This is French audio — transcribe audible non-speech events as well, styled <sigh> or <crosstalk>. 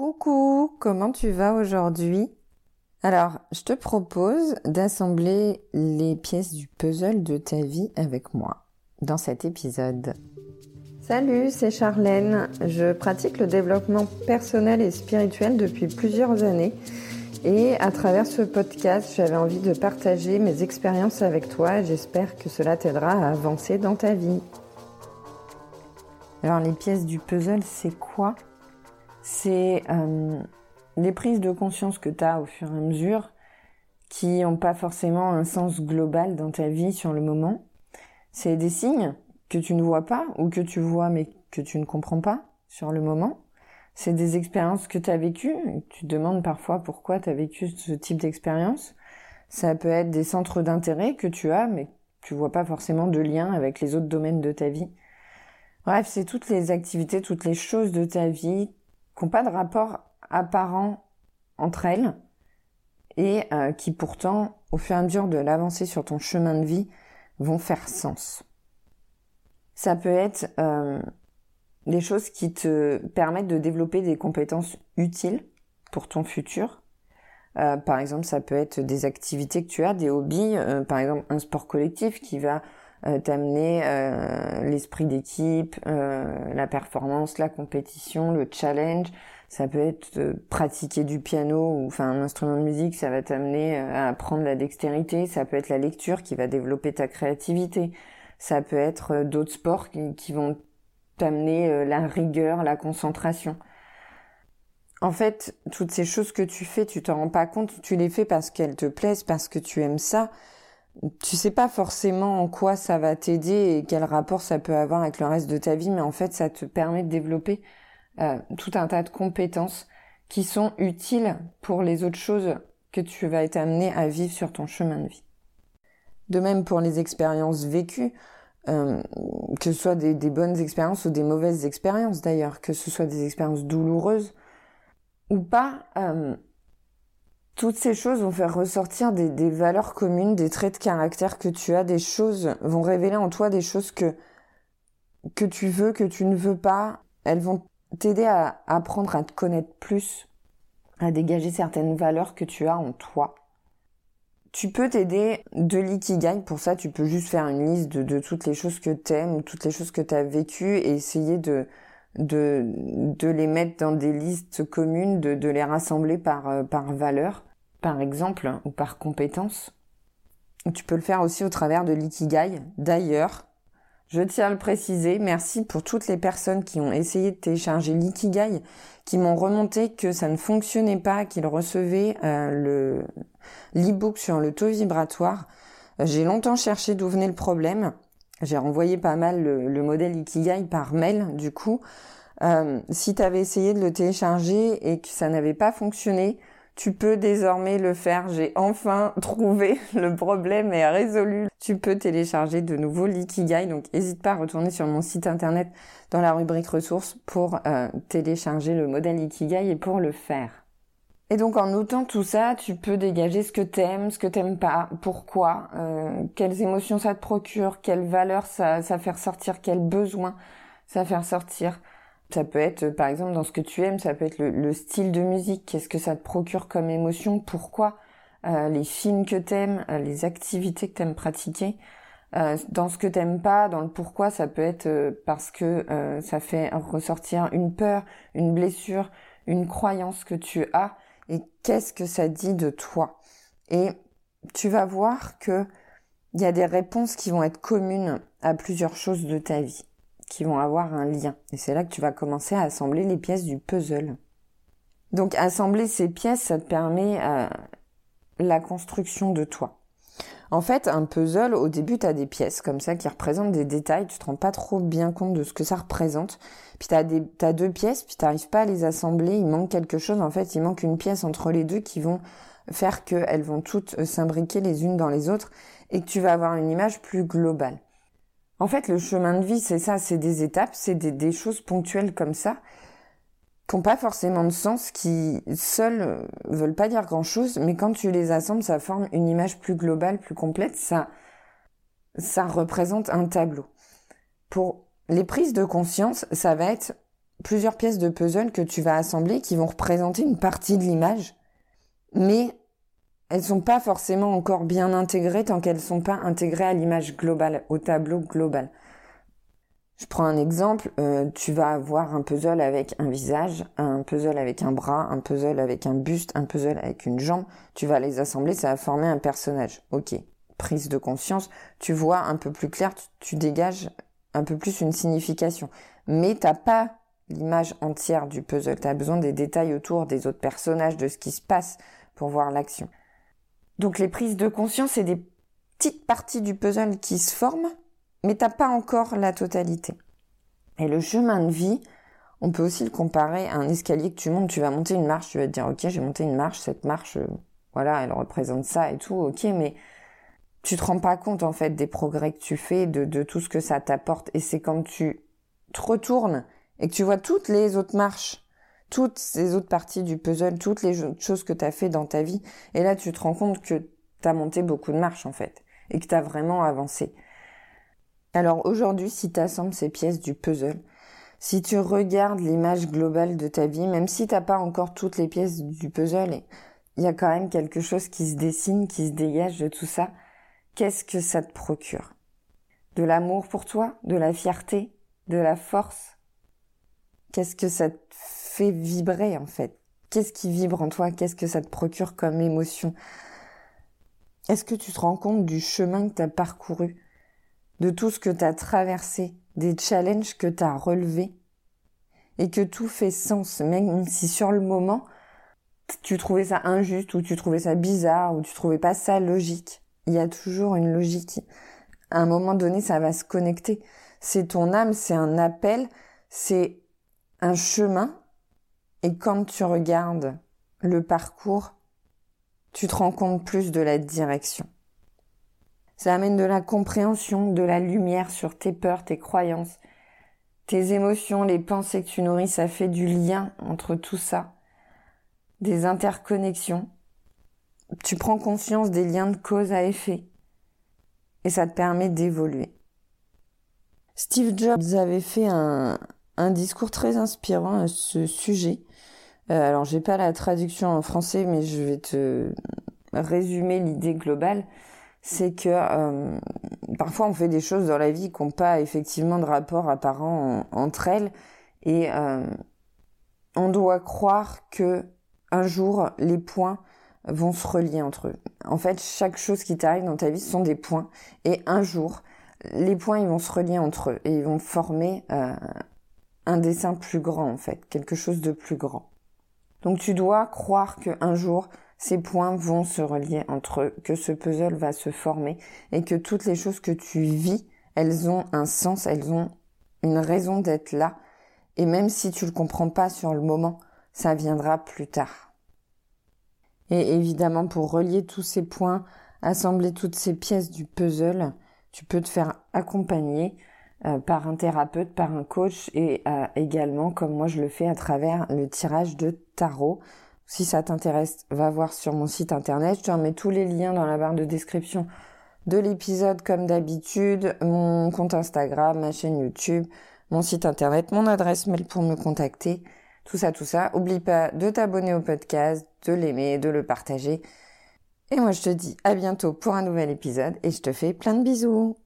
Coucou, comment tu vas aujourd'hui? Alors, je te propose d'assembler les pièces du puzzle de ta vie avec moi dans cet épisode. Salut, c'est Charlène. Je pratique le développement personnel et spirituel depuis plusieurs années. Et à travers ce podcast, j'avais envie de partager mes expériences avec toi. J'espère que cela t'aidera à avancer dans ta vie. Alors les pièces du puzzle, c'est quoi? C'est euh, les prises de conscience que tu as au fur et à mesure qui n'ont pas forcément un sens global dans ta vie sur le moment. C'est des signes que tu ne vois pas ou que tu vois mais que tu ne comprends pas sur le moment. C'est des expériences que tu as vécues. Tu te demandes parfois pourquoi tu as vécu ce type d'expérience. Ça peut être des centres d'intérêt que tu as mais tu vois pas forcément de lien avec les autres domaines de ta vie. Bref, c'est toutes les activités, toutes les choses de ta vie pas de rapport apparent entre elles et euh, qui pourtant, au fur et à mesure de l'avancée sur ton chemin de vie, vont faire sens. Ça peut être euh, des choses qui te permettent de développer des compétences utiles pour ton futur. Euh, par exemple, ça peut être des activités que tu as, des hobbies, par exemple un sport collectif qui va t'amener euh, l'esprit d'équipe, euh, la performance, la compétition, le challenge. Ça peut être pratiquer du piano ou enfin un instrument de musique, ça va t'amener à apprendre la dextérité. Ça peut être la lecture qui va développer ta créativité. Ça peut être d'autres sports qui, qui vont t'amener la rigueur, la concentration. En fait, toutes ces choses que tu fais, tu t'en rends pas compte, tu les fais parce qu'elles te plaisent, parce que tu aimes ça, tu sais pas forcément en quoi ça va t'aider et quel rapport ça peut avoir avec le reste de ta vie, mais en fait, ça te permet de développer euh, tout un tas de compétences qui sont utiles pour les autres choses que tu vas être amené à vivre sur ton chemin de vie. De même pour les expériences vécues, euh, que ce soit des, bonnes expériences ou des mauvaises expériences d'ailleurs, que ce soit des expériences douloureuses ou pas, euh, toutes ces choses vont faire ressortir des, valeurs communes, des traits de caractère que tu as, des choses vont révéler en toi des choses que que tu veux, que tu ne veux pas. Elles vont t'aider à apprendre à te connaître plus, à dégager certaines valeurs que tu as en toi. Tu peux t'aider de l'ikigai. Pour ça, tu peux juste faire une liste de, toutes les choses que t'aimes, toutes les choses que tu as vécues et essayer de, de, de les mettre dans des listes communes, de, de les rassembler par, euh, par valeur par exemple, ou par compétence. Tu peux le faire aussi au travers de l'ikigai. D'ailleurs, je tiens à le préciser, merci pour toutes les personnes qui ont essayé de télécharger l'ikigai, qui m'ont remonté que ça ne fonctionnait pas, qu'ils recevaient euh, le l'e-book sur le taux vibratoire. J'ai longtemps cherché d'où venait le problème. J'ai renvoyé pas mal le, modèle Ikigai par mail, du coup. Euh, si tu avais essayé de le télécharger et que ça n'avait pas fonctionné, tu peux désormais le faire. J'ai enfin <laughs> trouvé le problème est résolu. Tu peux télécharger de nouveau l'Ikigai. Donc, n'hésite pas à retourner sur mon site internet dans la rubrique ressources pour euh, télécharger le modèle Ikigai et pour le faire. Et donc, en notant tout ça, tu peux dégager ce que t'aimes, ce que t'aimes pas, pourquoi, euh, quelles émotions ça te procure, quelles valeurs ça fait ressortir, quels besoins ça fait ressortir. Ça peut être, par exemple, dans ce que tu aimes, ça peut être le, style de musique. Qu'est-ce que ça te procure comme émotion? Pourquoi? Euh, Les films que t'aimes, euh, les activités que t'aimes pratiquer? Euh, dans ce que t'aimes pas, dans le pourquoi, ça peut être parce que ça fait ressortir une peur, une blessure, une croyance que tu as. Et qu'est-ce que ça dit de toi? Et tu vas voir que il y a des réponses qui vont être communes à plusieurs choses de ta vie qui vont avoir un lien. Et c'est là que tu vas commencer à assembler les pièces du puzzle. Donc assembler ces pièces, ça te permet euh, la construction de toi. En fait, un puzzle, au début, tu as des pièces comme ça qui représentent des détails, tu te rends pas trop bien compte de ce que ça représente. Puis tu as, deux pièces, puis tu pas à les assembler, il manque quelque chose. En fait, il manque une pièce entre les deux qui vont faire qu'elles vont toutes euh, s'imbriquer les unes dans les autres et que tu vas avoir une image plus globale. En fait, le chemin de vie, c'est ça, c'est des étapes, c'est des, choses ponctuelles comme ça, qui n'ont pas forcément de sens, qui seules euh, veulent pas dire grand chose, mais quand tu les assembles, ça forme une image plus globale, plus complète, ça, ça représente un tableau. Pour les prises de conscience, ça va être plusieurs pièces de puzzle que tu vas assembler qui vont représenter une partie de l'image, mais elles sont pas forcément encore bien intégrées tant qu'elles sont pas intégrées à l'image globale, au tableau global. Je prends un exemple, euh, tu vas avoir un puzzle avec un visage, un puzzle avec un bras, un puzzle avec un buste, un puzzle avec une jambe, tu vas les assembler, ça va former un personnage. Ok, prise de conscience, tu vois un peu plus clair, tu, dégages un peu plus une signification. Mais t'as pas l'image entière du puzzle, tu as besoin des détails autour des autres personnages, de ce qui se passe pour voir l'action. Donc les prises de conscience, c'est des petites parties du puzzle qui se forment, mais t'as pas encore la totalité. Et le chemin de vie, on peut aussi le comparer à un escalier que tu montes. Tu vas monter une marche, tu vas te dire, ok, j'ai monté une marche, cette marche, euh, voilà, elle représente ça et tout, ok, mais tu te rends pas compte en fait des progrès que tu fais, de, de tout ce que ça t'apporte. Et c'est quand tu te retournes et que tu vois toutes les autres marches, toutes ces autres parties du puzzle, toutes les choses que tu as fait dans ta vie, et là tu te rends compte que tu as monté beaucoup de marches en fait, et que tu as vraiment avancé. Alors aujourd'hui, si tu assembles ces pièces du puzzle, si tu regardes l'image globale de ta vie, même si t'as pas encore toutes les pièces du puzzle, il y a quand même quelque chose qui se dessine, qui se dégage de tout ça. Qu'est-ce que ça te procure? De l'amour pour toi? De la fierté? De la force? Qu'est-ce que ça te vibrer en fait Qu'est-ce qui vibre en toi? Qu'est-ce que ça te procure comme émotion? Est-ce que tu te rends compte du chemin que tu as parcouru? De tout ce que tu as traversé, des challenges que tu as relevés, et que tout fait sens, même si sur le moment, tu trouvais ça injuste, ou tu trouvais ça bizarre, ou tu trouvais pas ça logique. Il y a toujours une logique. À un moment donné, ça va se connecter. C'est ton âme, c'est un appel, c'est un chemin. Et quand tu regardes le parcours, tu te rends compte plus de la direction. Ça amène de la compréhension, de la lumière sur tes peurs, tes croyances, tes émotions, les pensées que tu nourris. Ça fait du lien entre tout ça, des interconnexions. Tu prends conscience des liens de cause à effet et ça te permet d'évoluer. Steve Jobs avait fait un, un discours très inspirant à ce sujet. Euh, alors j'ai pas la traduction en français, mais je vais te résumer l'idée globale c'est que euh, parfois on fait des choses dans la vie qui n'ont pas effectivement de rapport apparent entre elles et euh, on doit croire que un jour les points vont se relier entre eux. En fait, chaque chose qui t'arrive dans ta vie ce sont des points et un jour les points ils vont se relier entre eux et ils vont former un dessin plus grand en fait, quelque chose de plus grand. Donc tu dois croire qu'un jour ces points vont se relier entre eux, que ce puzzle va se former et que toutes les choses que tu vis, elles ont un sens, elles ont une raison d'être là. Et même si tu le comprends pas sur le moment, ça viendra plus tard. Et évidemment, pour relier tous ces points, assembler toutes ces pièces du puzzle, tu peux te faire accompagner euh, par un thérapeute, par un coach et euh, également, comme moi je le fais, à travers le tirage de tarot. Si ça t'intéresse, va voir sur mon site internet. Je te remets tous les liens dans la barre de description de l'épisode comme d'habitude, mon compte Instagram, ma chaîne YouTube, mon site internet, mon adresse mail pour me contacter. Tout ça, tout ça. Oublie pas de t'abonner au podcast, de l'aimer, de le partager. Et moi je te dis à bientôt pour un nouvel épisode et je te fais plein de bisous.